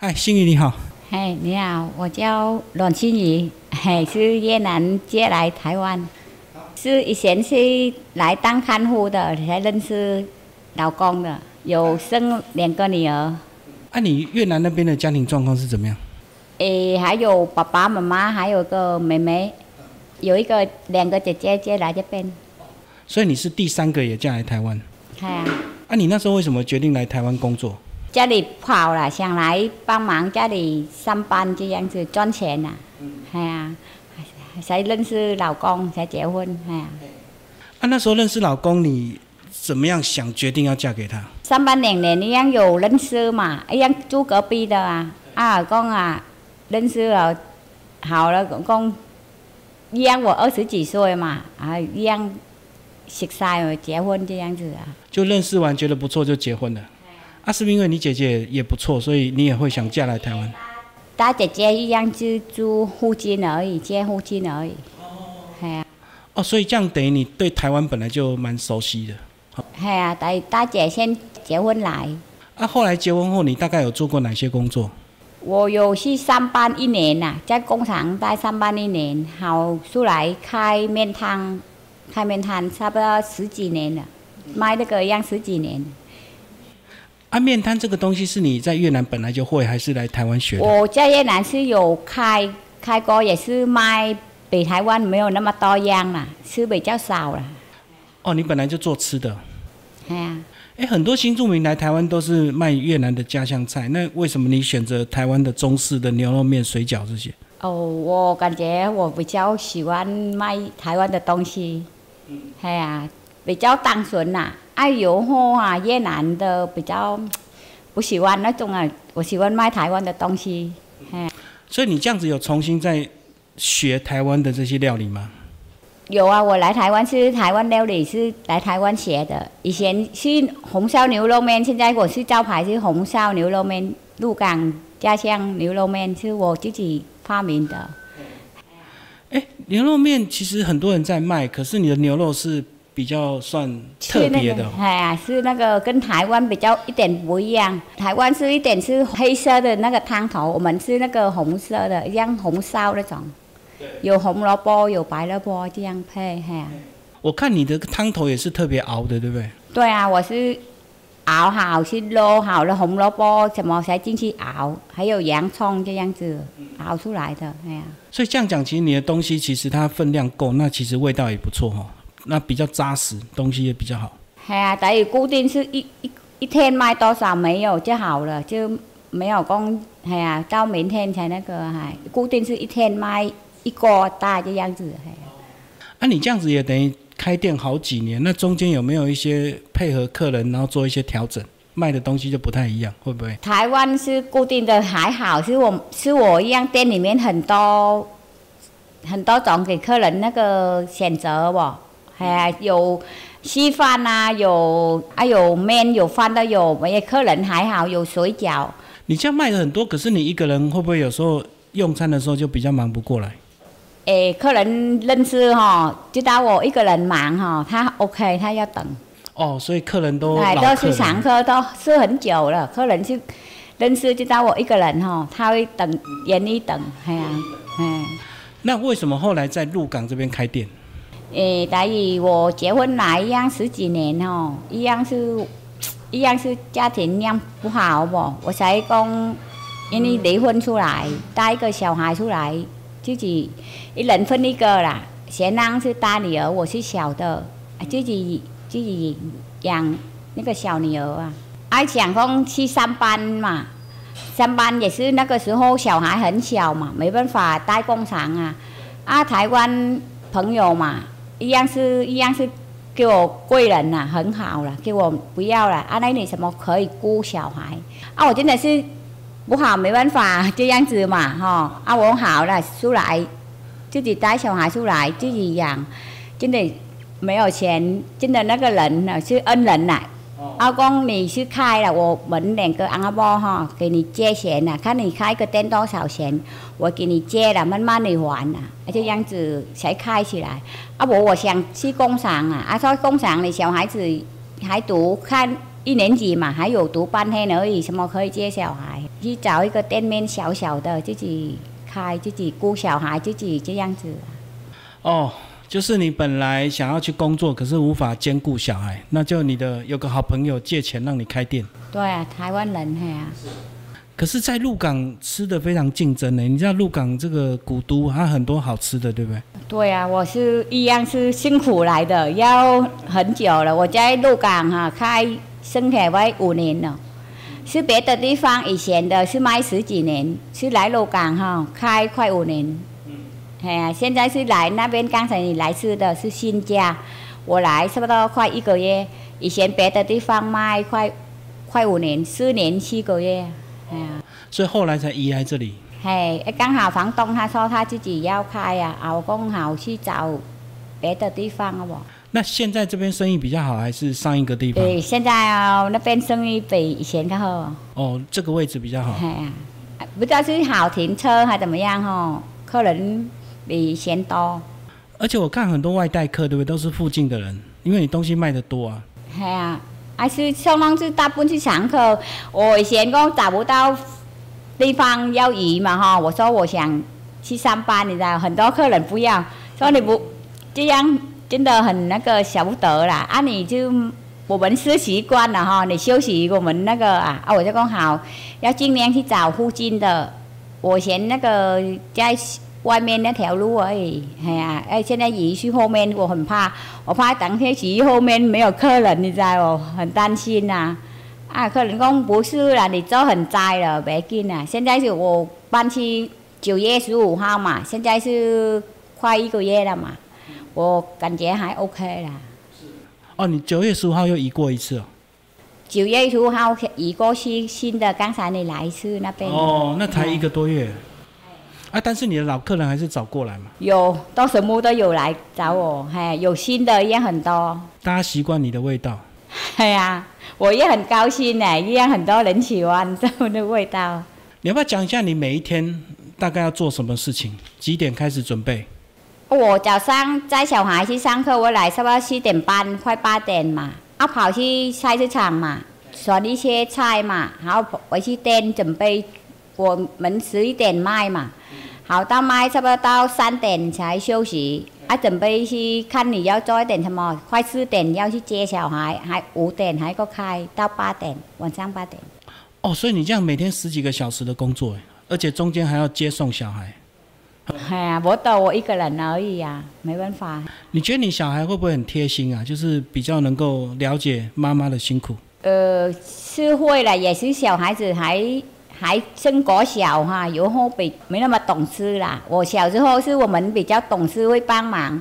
哎，心怡你好，嘿，你好，我叫阮心怡，嘿，是越南接来台湾，是以前是来当看护的，才认识老公的，有生两个女儿，啊，你越南那边的家庭状况是怎么样？诶，还有爸爸妈妈，还有个妹妹，有一个两个姐姐接来这边，所以你是第三个也嫁来台湾。系啊，啊，你那时候为什么决定来台湾工作？家里不好了，想来帮忙家里上班这样子赚钱呐，系啊，才认识老公才结婚，系啊。啊，那时候认识老公，你怎么样想决定要嫁给他？上班两年一样有认识嘛，一样住隔壁的啊。啊，公啊，认识了，好了，公一样我二十几岁嘛，啊，一样熟晒结婚这样子啊。就认识完觉得不错就结婚了。啊，是不是因为你姐姐也不错，所以你也会想嫁来台湾？大姐姐一样就住附近而已，接附近而已。系啊，哦，所以这样等于你对台湾本来就蛮熟悉的。系啊，大大姐先结婚来，啊，后来结婚后你大概有做过哪些工作？我有去上班一年呐、在工厂待上班一年，好出来开面摊，开面摊差不多十几年了，卖那个样十几年。啊，面摊这个东西是你在越南本来就会，还是来台湾学的？我在越南是有开开过，也是卖比台湾没有那么多样啦，吃比较少啦。哦，你本来就做吃的。系啊，哎，很多新住民来台湾都是卖越南的家乡菜，那为什么你选择台湾的中式的牛肉面、水饺这些？哦，我感觉我比较喜欢卖台湾的东西，系啊，比较单纯呐、爱油货啊，越南的比较不喜欢那种啊，我喜欢卖台湾的东西。嘿，所以你这样子有重新在学台湾的这些料理吗？有啊，我来台湾是台湾料理，是来台湾学的。以前是红烧牛肉面，现在我是招牌是红烧牛肉面，鹿港家乡牛肉面是我自己发明的。哎，牛肉面其实很多人在卖，可是你的牛肉是比较算特别的。个哎呀，是那个跟台湾比较一点不一样。台湾是一点是黑色的那个汤头，我们是那个红色的，一样红烧那种，有红萝卜，有白萝卜这样配，哎呀。我看你的汤头也是特别熬的，对不对？对啊，我是熬好是捞好了红萝卜什么才进去熬，还有洋葱这样子熬出来的，哎呀。所以这样讲，其实你的东西其实它分量够，那其实味道也不错哈。那比较扎实，东西也比较好。系啊，等于固定是一一一天卖多少没有就好了，就没有讲系啊，到明天才那个还固定是一天卖一个大这样子，系啊。啊，你这样子也等于开店好几年，那中间有没有一些配合客人，然后做一些调整，卖的东西就不太一样，会不会？台湾是固定的还好，是我是我一样店里面很多很多种给客人那个选择喎，系啊，有稀饭啊，有啊有面有饭都有，我也客人还好，有水饺。你这样卖的很多，可是你一个人会不会有时候用餐的时候就比较忙不过来？诶，客人认识哈，知道我一个人忙哈，他 OK，他要等，哦，所以客人都哎，老都是常客，都是很久了。客人是认识知道我一个人哈，他会等，愿意等，系啊，哎。那为什么后来在鹿港这边开店？诶，等于我结婚来一样十几年哦，一样是，一样是家庭样不好不，我才讲，因为离婚出来，带一个小孩出来，自己一人分一个啦。贤郎是大女儿，我是小的，自己自己养那个小女儿啊。爱想讲去上班嘛，上班也是那个时候小孩很小嘛，没办法带工厂啊。啊，台湾朋友嘛，一样是一样是给我贵人呐、很好了，给我不要了。啊，那你什么可以顾小孩？啊，我真的是不好，没办法这样子嘛，哈。啊，我好了出来，自己带小孩出来，自己养，真的没有钱，真的那个人呢是恩人呐、阿公，你去开了，我们两个阿伯哈，给你借钱呐、看你开个店多少钱，我给你借了，慢慢你还呐、这样子才开起来。啊，我我想去工厂啊，啊，说工厂里小孩子还读看一年级嘛，还有读半天而已，什么可以接小孩？去找一个店面小小的，自己开，自己雇小孩，自己这样子。哦，就是你本来想要去工作，可是无法兼顾小孩，那就你的有个好朋友借钱让你开店。对啊，台湾人嘿啊。可是，在鹿港吃的非常竞争呢。你知道鹿港这个古都，它很多好吃的，对不对？对啊，我是一样是辛苦来的，要很久了。我在鹿港哈开生铁外五年了，是别的地方以前的是卖十几年，是来鹿港哈开快五年。嗯。哎呀，现在是来那边，刚才你来吃的是新家，我来差不多快一个月。以前别的地方卖快快五年，四年七个月。哎呀，所以后来才移来这里。嘿，刚好房东他说他自己要开呀，我刚好去找别的地方了不？那现在这边生意比较好，还是上一个地方？对，现在哦，那边生意比以前更好。哦，这个位置比较好。哎呀，不知道是好停车还怎么样哦，客人比以前多。而且我看很多外带客，对不对？都是附近的人，因为你东西卖的多啊。系啊。还是相当是大部分是常客。我以前讲找不到地方要移嘛哈，我说我想去上班，你知道，很多客人不要，说你不这样真的很那个舍不得啦。啊，你就我们是习惯了哈，你休息我们那个啊啊，我就讲好，要尽量去找附近的。我嫌那个在。外面那条路而已，哎呀，哎，现在移去后面，我很怕，我怕等下去后面没有客人，你知道哦，很担心呐。啊，客人讲不是啦，你做很在了，别紧啊。现在是我搬去九月十五号嘛，现在是快一个月了嘛，我感觉还 OK 啦。哦，你九月十五号又移过一次哦。九月十五号移过去新的，刚才你来一次那边。哦，那才一个多月。啊！但是你的老客人还是找过来嘛？有，到什么都有来找我，嘿，有新的也很多。大家习惯你的味道。嘿呀，我也很高兴呢，一样很多人喜欢 这样的味道。你要不要讲一下你每一天大概要做什么事情？几点开始准备？我早上带小孩去上课，我来差不多七点半，快八点嘛，要跑去菜市场嘛，选一些菜嘛，然后回去店准备。我们十一点卖嘛，好到麦差不多到三点才休息，啊准备去看你要做一点什么，快四点要去接小孩，还五点还够开到八点，晚上八点。哦，所以你这样每天十几个小时的工作，而且中间还要接送小孩。哎呀，我都我一个人而已呀，没办法。你觉得你小孩会不会很贴心啊？就是比较能够了解妈妈的辛苦。呃，是会了，也是小孩子还。还生国小哈，然后比没那么懂事啦。我小时候是我们比较懂事，会帮忙。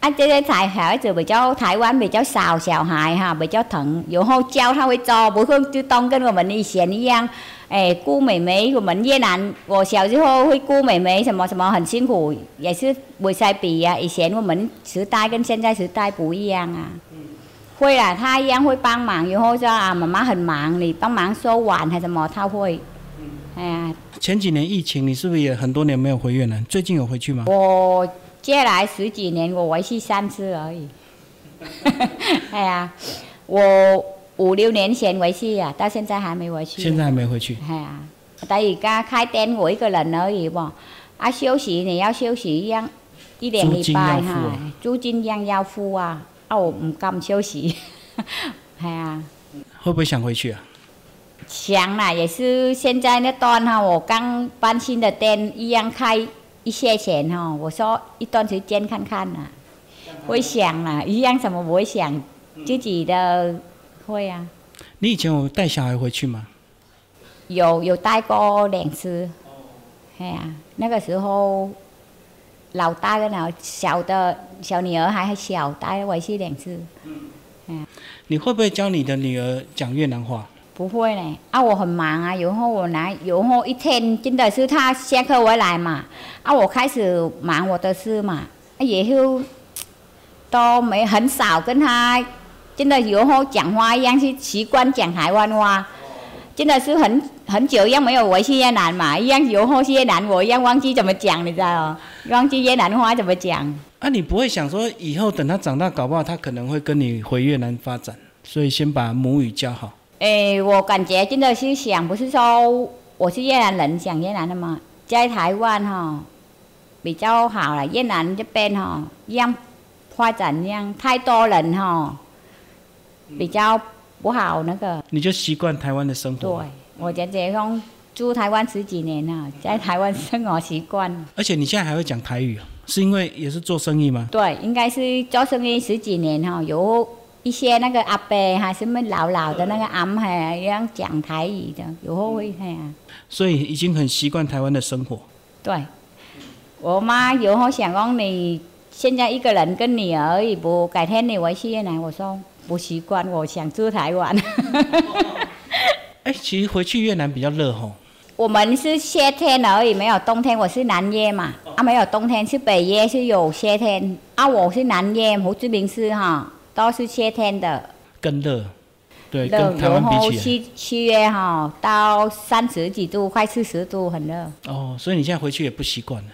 啊，这些台孩子比较台湾比较少小孩哈，比较疼，然后教他会做，不会就当跟我们以前一样，哎，顾妹妹。我们越南，我小时候会顾妹妹，什么什么很辛苦，也是会塞比啊。以前我们时代跟现在时代不一样啊。会啦，他一样会帮忙，然后说啊，妈妈很忙，你帮忙收碗还是什么，他会。哎呀，前几年疫情，你是不是也很多年没有回越南？最近有回去吗？我接来十几年，我回去三次而已。哎呀，我五六年前回去呀，到现在还没回去。现在还没回去。哎呀，但而家开店我一个人而已啵。啊，休息你要休息一样，一两礼拜哈，租金一样要付啊。啊，我唔敢休息。哎呀，会不会想回去啊？想啦，也是现在那段哈，我刚搬新的店，一样开一些钱哈。我说一段时间看看啦，会想啦，一样什么不会想，自己的会啊。你以前有带小孩回去吗？有有带过两次，哎呀，那个时候老大跟老小的小女儿还小，带回去两次。嗯，你会不会教你的女儿讲越南话？不会呢，啊，我很忙啊，然后我来，然后一天真的是他下课回来嘛，啊，我开始忙我的事嘛，啊以后都没很少跟他，真的然后讲话一样是习惯讲台湾话，真的是很很久一样没有回去越南嘛，一样然后去越南我一样忘记怎么讲，你知道哦，忘记越南话怎么讲。啊，你不会想说以后等他长大，搞不好他可能会跟你回越南发展，所以先把母语教好。诶，我感觉真的是想，不是说我是越南人，讲越南的嘛，在台湾哈、比较好了。越南这边哈、一样发展一样，太多人哈、比较不好那个。你就习惯台湾的生活对活，，我姐姐从住台湾十几年了，在台湾生活习惯。而且你现在还会讲台语，是因为也是做生意吗？对，应该是做生意十几年哈、有一些那个阿伯还是么老老的那个阿姆还一样讲台语的，有后会嘿啊。所以已经很习惯台湾的生活。对，我妈有后想讲你现在一个人跟你而已，不改天你回去越南，我说不习惯，我想住台湾。哎、其实回去越南比较热吼，我们是夏天而已，没有冬天。我是南越嘛，啊，没有冬天，是北越是有夏天。啊，我是南越，胡志明市哈，都是夏天的。更热，对，热，跟台湾比起来。七七月哈到三十几度，快四十度，很热。哦，所以你现在回去也不习惯了。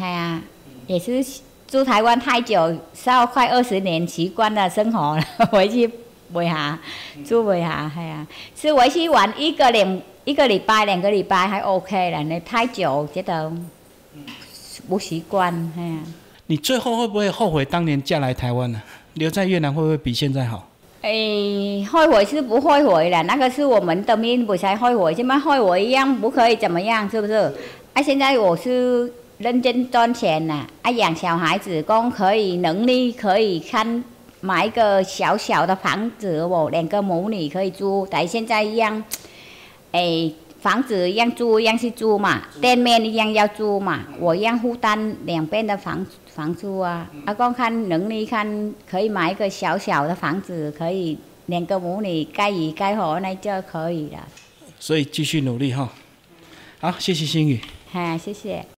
哎呀，也是住台湾太久，要快二十年，习惯了生活了，回去不下，住不下，哎呀，是回去玩一个两一个礼拜、两个礼拜还 OK 了，你太久觉得不习惯，哎呀。你最后会不会后悔当年嫁来台湾呢、留在越南会不会比现在好？诶，后悔是不后悔了，那个是我们的命，不才后悔，现在后悔一样不可以怎么样，是不是？啊，现在我是认真赚钱呐、啊，养小孩子，公可以能力可以看买一个小小的房子，我两个母女可以住，但现在一样，诶，房子一样租一样去租嘛，店面一样要租嘛，我一样负担两边的房房租啊。阿公看能力看可以买一个小小的房子，可以两个母女盖一盖好那就可以了。所以继续努力哈。好，谢谢心宇。好，谢谢。